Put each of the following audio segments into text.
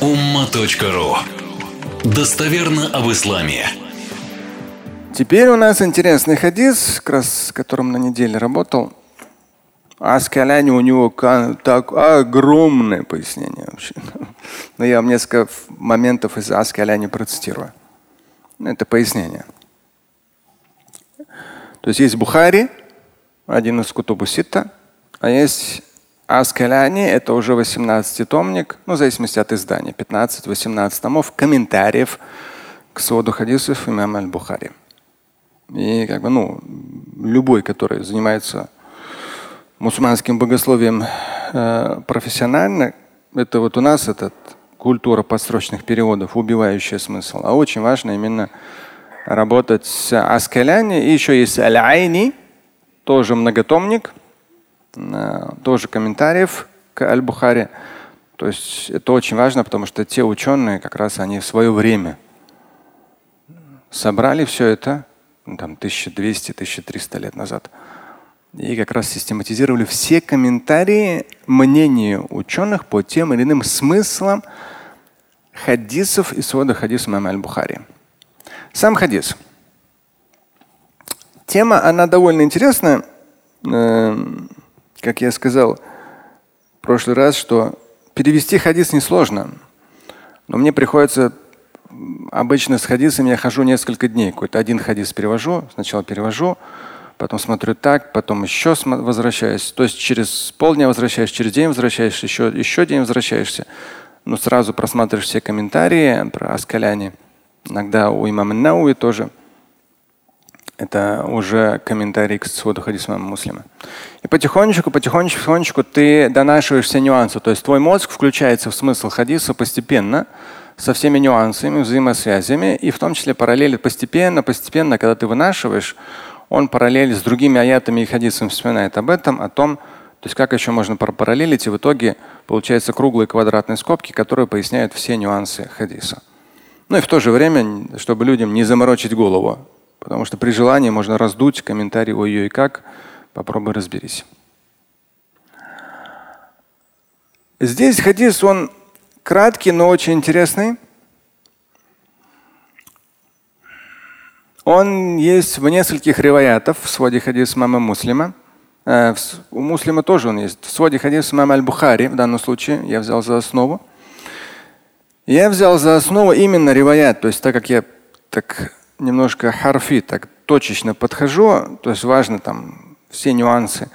umma.ru Достоверно об исламе. Теперь у нас интересный хадис, как раз с которым на неделе работал. Аскаляни у него так огромное пояснение вообще. Но я вам несколько моментов из Аскаляни процитирую. Это пояснение. То есть есть Бухари, один из Кутубу Сита, а есть Аскаляни, это уже 18-томник, ну, в зависимости от издания, 15-18 томов, комментариев к своду хадисов имама Аль-Бухари. И как бы, ну, любой, который занимается мусульманским богословием э, профессионально, это вот у нас этот культура подстрочных переводов, убивающая смысл. А очень важно именно работать с Аскаляни. И еще есть Аль-Айни, тоже многотомник, тоже комментариев к Аль-Бухари. То есть это очень важно, потому что те ученые как раз они в свое время собрали все это, ну, там 1200-1300 лет назад. И как раз систематизировали все комментарии, мнения ученых по тем или иным смыслам хадисов и свода хадиса Мама Аль-Бухари. Сам хадис. Тема, она довольно интересная. Как я сказал в прошлый раз, что перевести хадис несложно. Но мне приходится обычно с хадисами я хожу несколько дней. Какой-то один хадис перевожу, сначала перевожу, потом смотрю так, потом еще возвращаюсь. То есть через полдня возвращаешься, через день возвращаешься, еще, еще день возвращаешься. Ну, сразу просматриваешь все комментарии про Аскаляне. Иногда у имама Науи тоже. Это уже комментарий к своду хадиса имама Муслима. И потихонечку, потихонечку, потихонечку ты донашиваешь все нюансы. То есть твой мозг включается в смысл хадиса постепенно со всеми нюансами, взаимосвязями, и в том числе параллели постепенно, постепенно, когда ты вынашиваешь, он параллель с другими аятами и хадисами вспоминает об этом, о том, то есть как еще можно параллелить, и в итоге получается круглые квадратные скобки, которые поясняют все нюансы хадиса. Ну и в то же время, чтобы людям не заморочить голову, потому что при желании можно раздуть комментарий о ее и как, попробуй разберись. Здесь хадис, он краткий, но очень интересный. Он есть в нескольких риваятах в своде хадис мама Муслима. Э, у Муслима тоже он есть. В своде хадис мама Аль-Бухари в данном случае я взял за основу. Я взял за основу именно риваят, то есть так как я так немножко харфи, так точечно подхожу, то есть важно там все нюансы.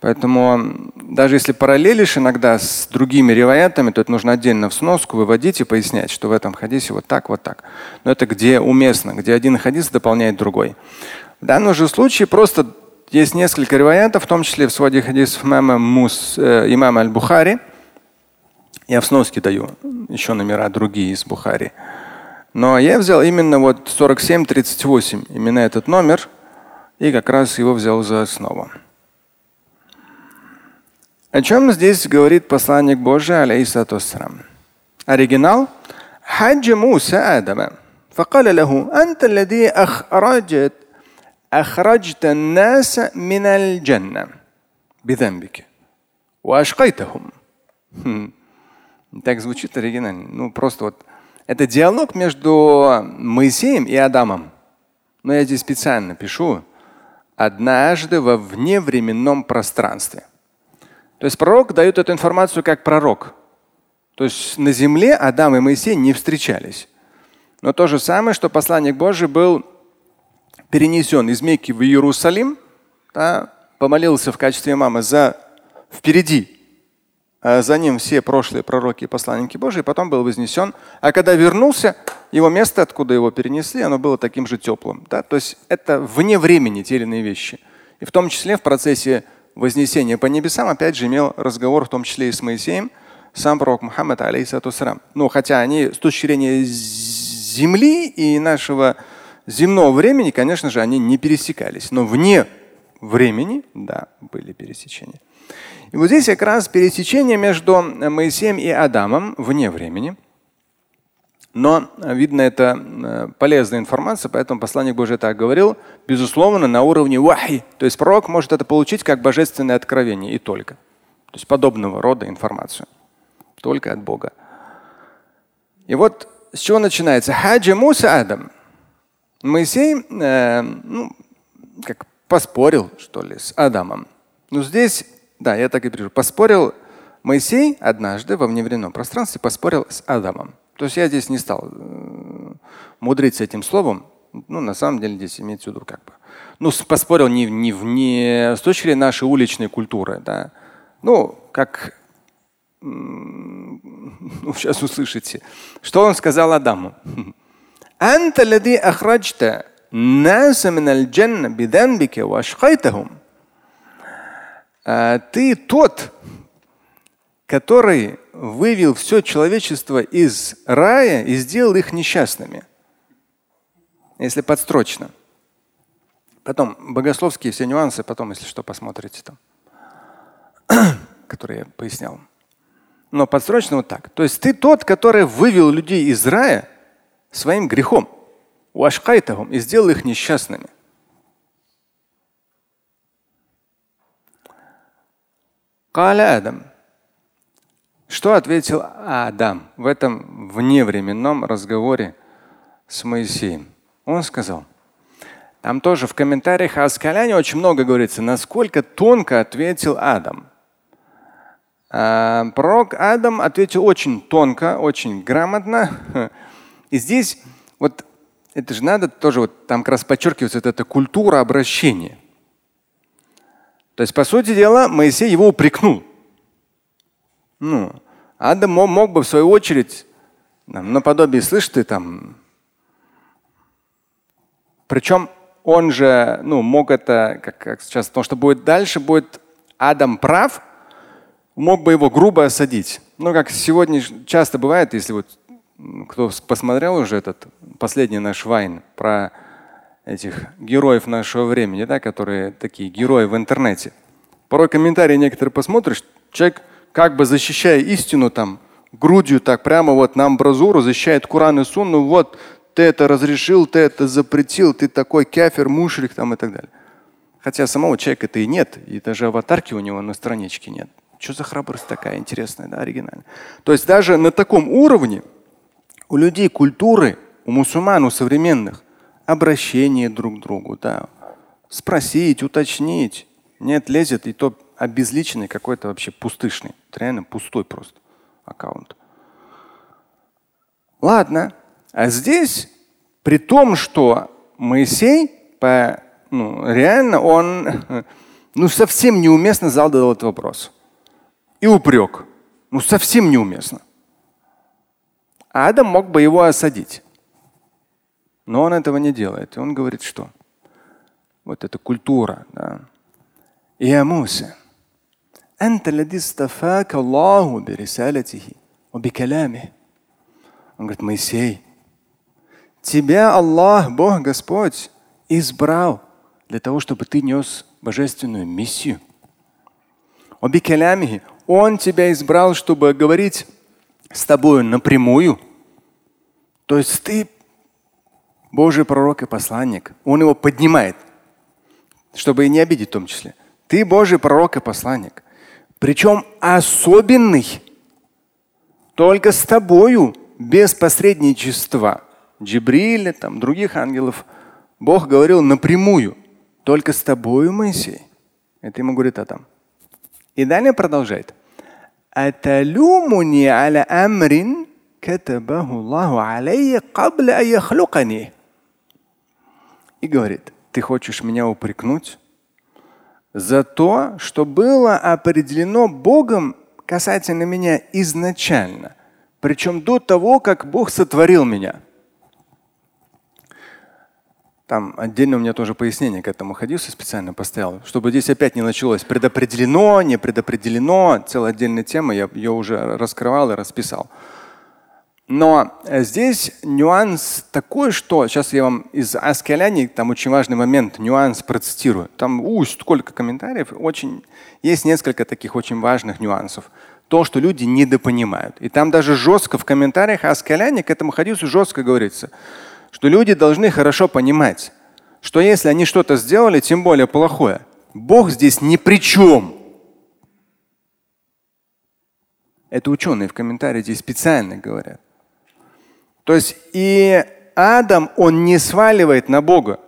Поэтому даже если параллелишь иногда с другими риваятами, то это нужно отдельно в сноску выводить и пояснять, что в этом хадисе вот так, вот так. Но это где уместно, где один хадис дополняет другой. В данном же случае просто есть несколько риваятов, в том числе в своде хадисов имама, Мус, э, имама Аль-Бухари. Я в сноске даю еще номера другие из Бухари. Но я взял именно вот 4738, именно этот номер, и как раз его взял за основу. О чем здесь говорит посланник Божий, алейхиссату Оригинал. حج موسى آدم فقال له أنت الذي أخرجت أخرجت الناس من الجنة بذنبك وأشقيتهم. Так звучит оригинально. Ну просто вот это диалог между Моисеем и Адамом. Но я здесь специально пишу однажды во вневременном пространстве. То есть пророк дает эту информацию как пророк. То есть на земле Адам и Моисей не встречались. Но то же самое, что посланник Божий был перенесен из Мекки в Иерусалим, да, помолился в качестве мамы за впереди, за ним все прошлые пророки и посланники Божии, потом был вознесен. А когда вернулся, его место, откуда его перенесли, оно было таким же теплым. Да? То есть это вне времени те или иные вещи. И в том числе в процессе вознесения по небесам, опять же, имел разговор в том числе и с Моисеем, сам пророк Мухаммад, алейхиссалам. Ну, хотя они с точки зрения земли и нашего земного времени, конечно же, они не пересекались. Но вне времени, да, были пересечения. И вот здесь как раз пересечение между Моисеем и Адамом вне времени. Но, видно, это э, полезная информация, поэтому посланник Божий так говорил, безусловно, на уровне вахи. То есть пророк может это получить как божественное откровение и только. То есть подобного рода информацию. Только от Бога. И вот с чего начинается? Хаджи Муса Адам. Моисей, э, ну, как поспорил, что ли, с Адамом. Ну здесь, да, я так и пишу, поспорил Моисей однажды во вневременном пространстве поспорил с Адамом. То есть я здесь не стал э, мудрить с этим словом. Ну, на самом деле здесь имеется в виду как бы. Ну, поспорил не, не, не с точки зрения нашей уличной культуры, да. Ну, как ну, сейчас услышите, что он сказал Адаму. أنت الذي أخرجت الناس من الجنة بذنبك وأشقيتهم. ты тот, который вывел все человечество из рая и сделал их несчастными. Если подстрочно. Потом богословские все нюансы, потом, если что, посмотрите там, которые я пояснял. Но подстрочно вот так. То есть ты тот, который вывел людей из рая своим грехом. И сделал их несчастными. Адам. Что ответил Адам в этом вневременном разговоре с Моисеем? Он сказал, там тоже в комментариях о Аскаляне очень много говорится, насколько тонко ответил Адам. А, пророк Адам ответил очень тонко, очень грамотно. И здесь вот это же надо тоже вот там как раз подчеркивается вот эта культура обращения. То есть, по сути дела, Моисей его упрекнул. Ну, Адам мог бы в свою очередь там, наподобие, слышь ты там. Причем он же ну, мог это, как, как сейчас, потому что будет дальше, будет Адам прав, мог бы его грубо осадить. Ну, как сегодня часто бывает, если вот кто посмотрел уже этот последний наш вайн про этих героев нашего времени, да, которые такие герои в интернете. Порой комментарии некоторые посмотришь, человек как бы защищая истину там грудью так прямо вот на амбразуру защищает Куран и Сунну, вот ты это разрешил, ты это запретил, ты такой кафир, мушрик там и так далее. Хотя самого человека-то и нет, и даже аватарки у него на страничке нет. Что за храбрость такая интересная, да, оригинальная. То есть даже на таком уровне у людей культуры, у мусульман, у современных, обращение друг к другу, да, спросить, уточнить. Нет, лезет и то обезличенный какой-то вообще пустышный, реально пустой просто аккаунт. Ладно, а здесь, при том, что Моисей по, ну, реально он ну, совсем неуместно задал этот вопрос. И упрек. Ну совсем неуместно. Адам мог бы его осадить. Но он этого не делает. И он говорит, что вот эта культура. Да. يا موسى أنت الذي استفاك الله برسالته وبكلامه. Он говорит, Моисей, тебя Аллах, Бог Господь, избрал для того, чтобы ты нес божественную миссию. Он тебя избрал, чтобы говорить с тобою напрямую. То есть ты Божий пророк и посланник. Он его поднимает, чтобы и не обидеть в том числе. Ты Божий пророк и посланник. Причем особенный. Только с тобою, без посредничества Джибриля, там, других ангелов. Бог говорил напрямую. Только с тобою, Моисей. Это ему говорит Адам. И далее продолжает. أتلومني على أمر كتبه الله علي قبل أن يخلقني. и говорит, ты хочешь меня упрекнуть за то, что было определено Богом касательно меня изначально, причем до того, как Бог сотворил меня. Там отдельно у меня тоже пояснение к этому хадису специально поставил, чтобы здесь опять не началось предопределено, не предопределено. Целая отдельная тема, я ее уже раскрывал и расписал. Но здесь нюанс такой, что сейчас я вам из Аскаляни, там очень важный момент, нюанс процитирую. Там у, сколько комментариев, очень, есть несколько таких очень важных нюансов. То, что люди недопонимают. И там даже жестко в комментариях Аскаляни к этому хадису жестко говорится что люди должны хорошо понимать, что если они что-то сделали, тем более плохое, Бог здесь ни при чем. Это ученые в комментарии здесь специально говорят. То есть и Адам, он не сваливает на Бога.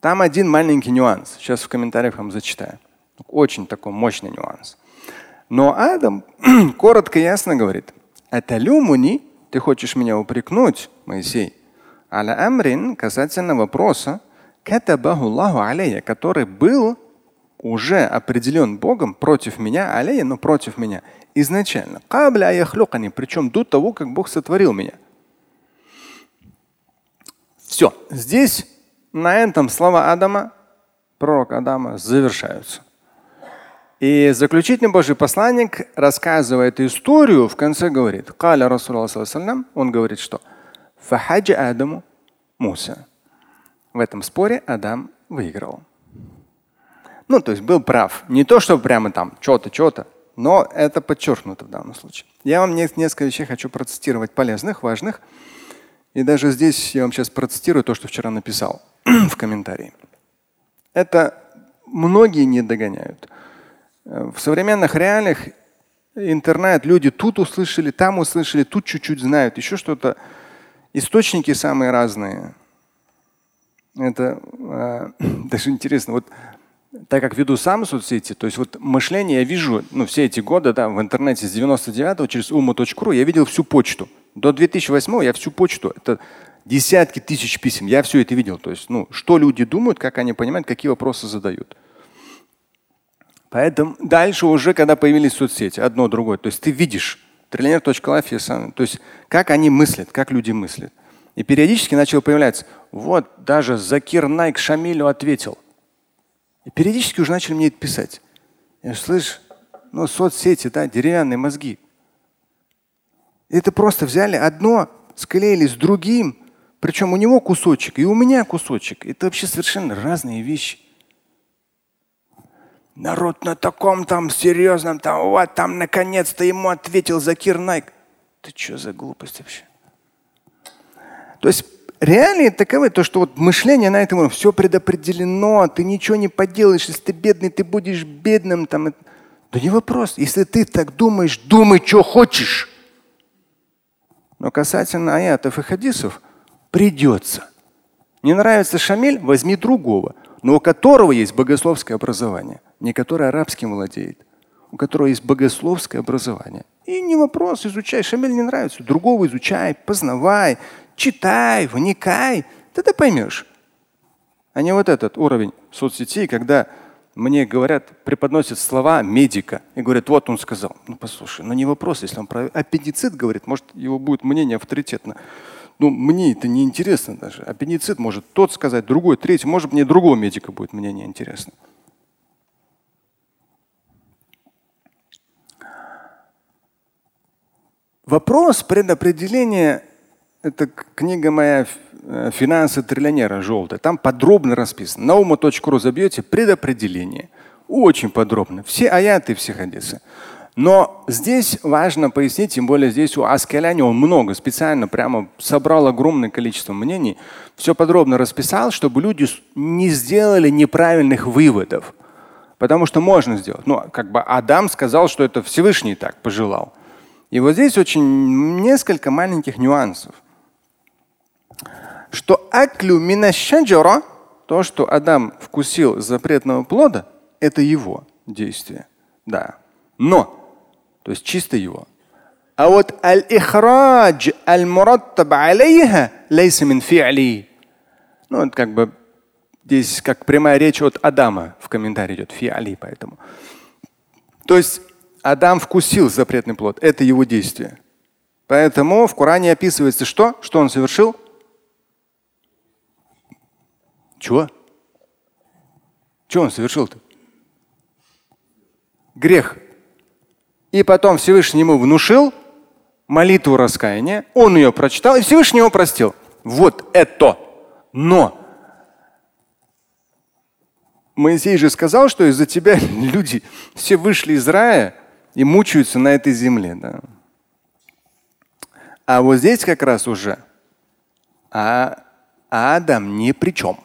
Там один маленький нюанс. Сейчас в комментариях вам зачитаю. Очень такой мощный нюанс. Но Адам коротко и ясно говорит, это люмуни, ты хочешь меня упрекнуть, Моисей, аля амрин касательно вопроса, который был уже определен Богом против меня, алея, но против меня изначально. Причем до того, как Бог сотворил меня. Все. Здесь на этом слова Адама, пророк Адама, завершаются. И заключительный Божий посланник рассказывает историю, в конце говорит, он говорит, что Фахаджа Адаму Муса. В этом споре Адам выиграл. Ну, то есть был прав. Не то, что прямо там что-то, что-то, но это подчеркнуто в данном случае. Я вам несколько вещей хочу процитировать полезных, важных. И даже здесь я вам сейчас процитирую то, что вчера написал в комментарии. Это многие не догоняют. В современных реалиях интернет, люди тут услышали, там услышали, тут чуть-чуть знают, еще что-то. Источники самые разные. Это э, даже интересно. Вот так как веду сам соцсети, то есть вот мышление я вижу, ну, все эти годы, да, в интернете с 99 через umu.ru я видел всю почту. До 2008 я всю почту, это десятки тысяч писем, я все это видел. То есть, ну, что люди думают, как они понимают, какие вопросы задают. Поэтому дальше уже, когда появились соцсети, одно другое, то есть ты видишь триллионер.life, то есть как они мыслят, как люди мыслят. И периодически начал появляться, вот даже Закир Найк Шамилю ответил. И периодически уже начали мне это писать. Я слышь, ну соцсети, да, деревянные мозги. Это просто взяли одно, склеили с другим, причем у него кусочек и у меня кусочек. Это вообще совершенно разные вещи. Народ на таком там серьезном, там, вот там наконец-то ему ответил Закир Найк. Ты что за глупость вообще? То есть реалии таковы, то, что вот мышление на этом уровне, все предопределено, ты ничего не поделаешь, если ты бедный, ты будешь бедным. Там. Да не вопрос. Если ты так думаешь, думай, что хочешь. Но касательно аятов и хадисов, придется. Не нравится Шамиль, возьми другого, но у которого есть богословское образование, не который арабским владеет, у которого есть богословское образование. И не вопрос, изучай. Шамиль не нравится, другого изучай, познавай, читай, вникай, тогда поймешь. А не вот этот уровень соцсетей, когда мне говорят, преподносят слова медика и говорят, вот он сказал. Ну послушай, ну не вопрос, если он про аппендицит говорит, может его будет мнение авторитетно. Ну мне это не интересно даже. Аппендицит может тот сказать, другой, третий, может мне другого медика будет мнение интересно. Вопрос предопределения – это книга моя Э, финансы триллионера желтая. Там подробно расписано. На ума.ру забьете предопределение. Очень подробно. Все аяты, все хадисы. Но здесь важно пояснить, тем более здесь у Аскеляни он много, специально прямо собрал огромное количество мнений, все подробно расписал, чтобы люди не сделали неправильных выводов. Потому что можно сделать. Ну, как бы Адам сказал, что это Всевышний так пожелал. И вот здесь очень несколько маленьких нюансов что аклю минашаджара, то, что Адам вкусил запретного плода, это его действие. Да. Но, то есть чисто его. А вот аль-ихрадж аль-мураттаб алейха лейса мин фи'ли. Ну, это как бы здесь как прямая речь от Адама в комментарии идет фи'али, поэтому. То есть Адам вкусил запретный плод, это его действие. Поэтому в Коране описывается что? Что он совершил? Чего? Что он совершил-то? Грех. И потом Всевышний ему внушил молитву раскаяния, он ее прочитал, и Всевышний его простил. Вот это. Но Моисей же сказал, что из-за тебя люди все вышли из рая и мучаются на этой земле. Да? А вот здесь как раз уже а Адам ни при чем.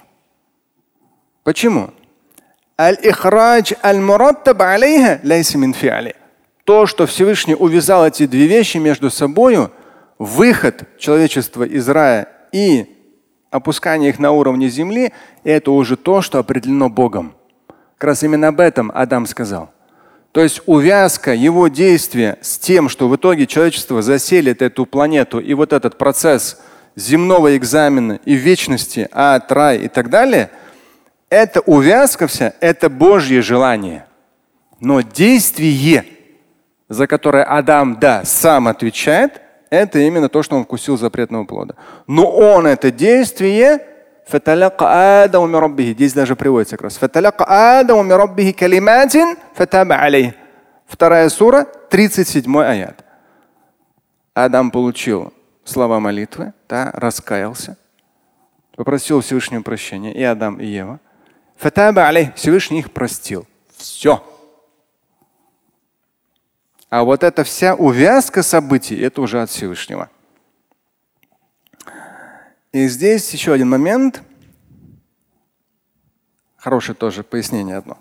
Почему? Аль-ихрадж аль-мураттаб алейха лейса мин. То, что Всевышний увязал эти две вещи между собой, выход человечества из рая и опускание их на уровне земли, это уже то, что определено Богом. Как раз именно об этом Адам сказал. То есть увязка его действия с тем, что в итоге человечество заселит эту планету и вот этот процесс земного экзамена и вечности, ад, рай и так далее, это увязка вся, это Божье желание. Но действие, за которое Адам, да, сам отвечает, это именно то, что он вкусил запретного плода. Но он это действие Здесь даже приводится как раз. Вторая сура, 37 аят. Адам получил слова молитвы, да, раскаялся, попросил Всевышнего прощения, и Адам, и Ева. Фатаба алейх. Всевышний их простил. Все. А вот эта вся увязка событий, это уже от Всевышнего. И здесь еще один момент. Хорошее тоже пояснение одно.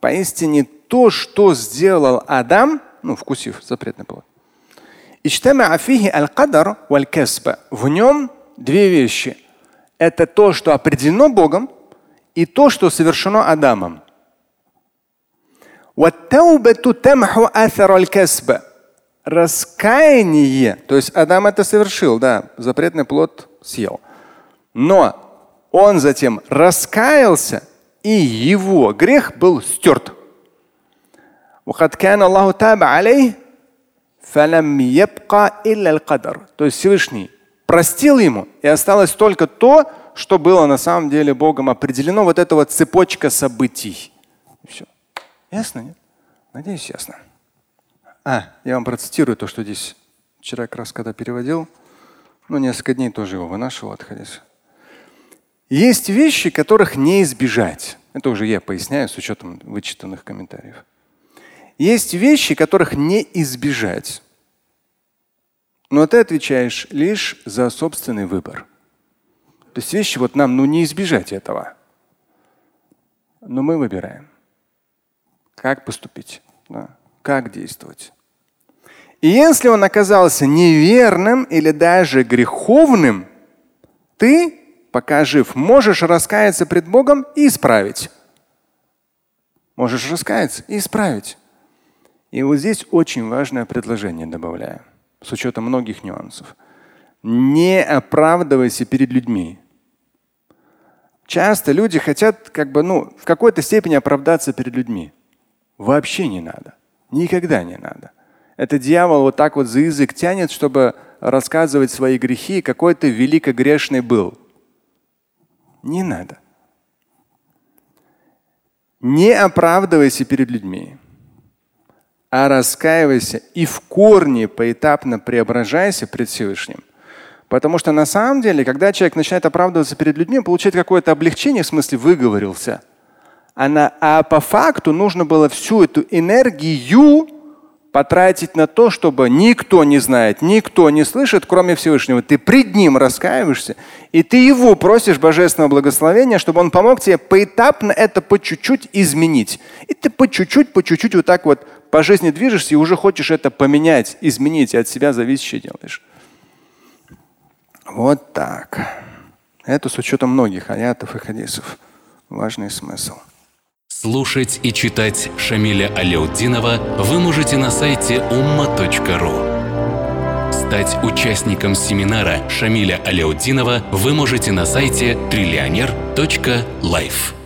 Поистине то, что сделал Адам, ну, вкусив запретный плод, в нем две вещи. Это то, что определено Богом, и то, что совершено Адамом. Раскаяние, то есть Адам это совершил, да, запретный плод съел. Но он затем раскаялся, и его грех был стерт. То есть Всевышний простил ему, и осталось только то, что было на самом деле Богом определено, вот эта вот цепочка событий. Все. Ясно? Нет? Надеюсь, ясно. А, я вам процитирую то, что здесь вчера как раз когда переводил. Ну, несколько дней тоже его вынашивал от хадиса. Есть вещи, которых не избежать. Это уже я поясняю с учетом вычитанных комментариев. Есть вещи, которых не избежать. Но ты отвечаешь лишь за собственный выбор. То есть вещи вот нам ну не избежать этого. Но мы выбираем как поступить, да, как действовать. И если он оказался неверным или даже греховным, ты, пока жив, можешь раскаяться пред Богом и исправить. Можешь раскаяться и исправить. И вот здесь очень важное предложение добавляю, с учетом многих нюансов. Не оправдывайся перед людьми. Часто люди хотят как бы, ну, в какой-то степени оправдаться перед людьми. Вообще не надо. Никогда не надо. Это дьявол вот так вот за язык тянет, чтобы рассказывать свои грехи, какой ты великогрешный был. Не надо. Не оправдывайся перед людьми, а раскаивайся и в корне поэтапно преображайся пред Всевышним. Потому что на самом деле, когда человек начинает оправдываться перед людьми, получает какое-то облегчение, в смысле выговорился – она, а по факту нужно было всю эту энергию потратить на то, чтобы никто не знает, никто не слышит, кроме Всевышнего. Ты пред Ним раскаиваешься, и ты Его просишь божественного благословения, чтобы Он помог тебе поэтапно это по чуть-чуть изменить. И ты по чуть-чуть, по чуть-чуть вот так вот по жизни движешься и уже хочешь это поменять, изменить, и от себя зависящее делаешь. Вот так. Это с учетом многих аятов и хадисов. Важный смысл. Слушать и читать Шамиля Аляутдинова вы можете на сайте umma.ru. Стать участником семинара Шамиля Аляутдинова вы можете на сайте триллионер.life.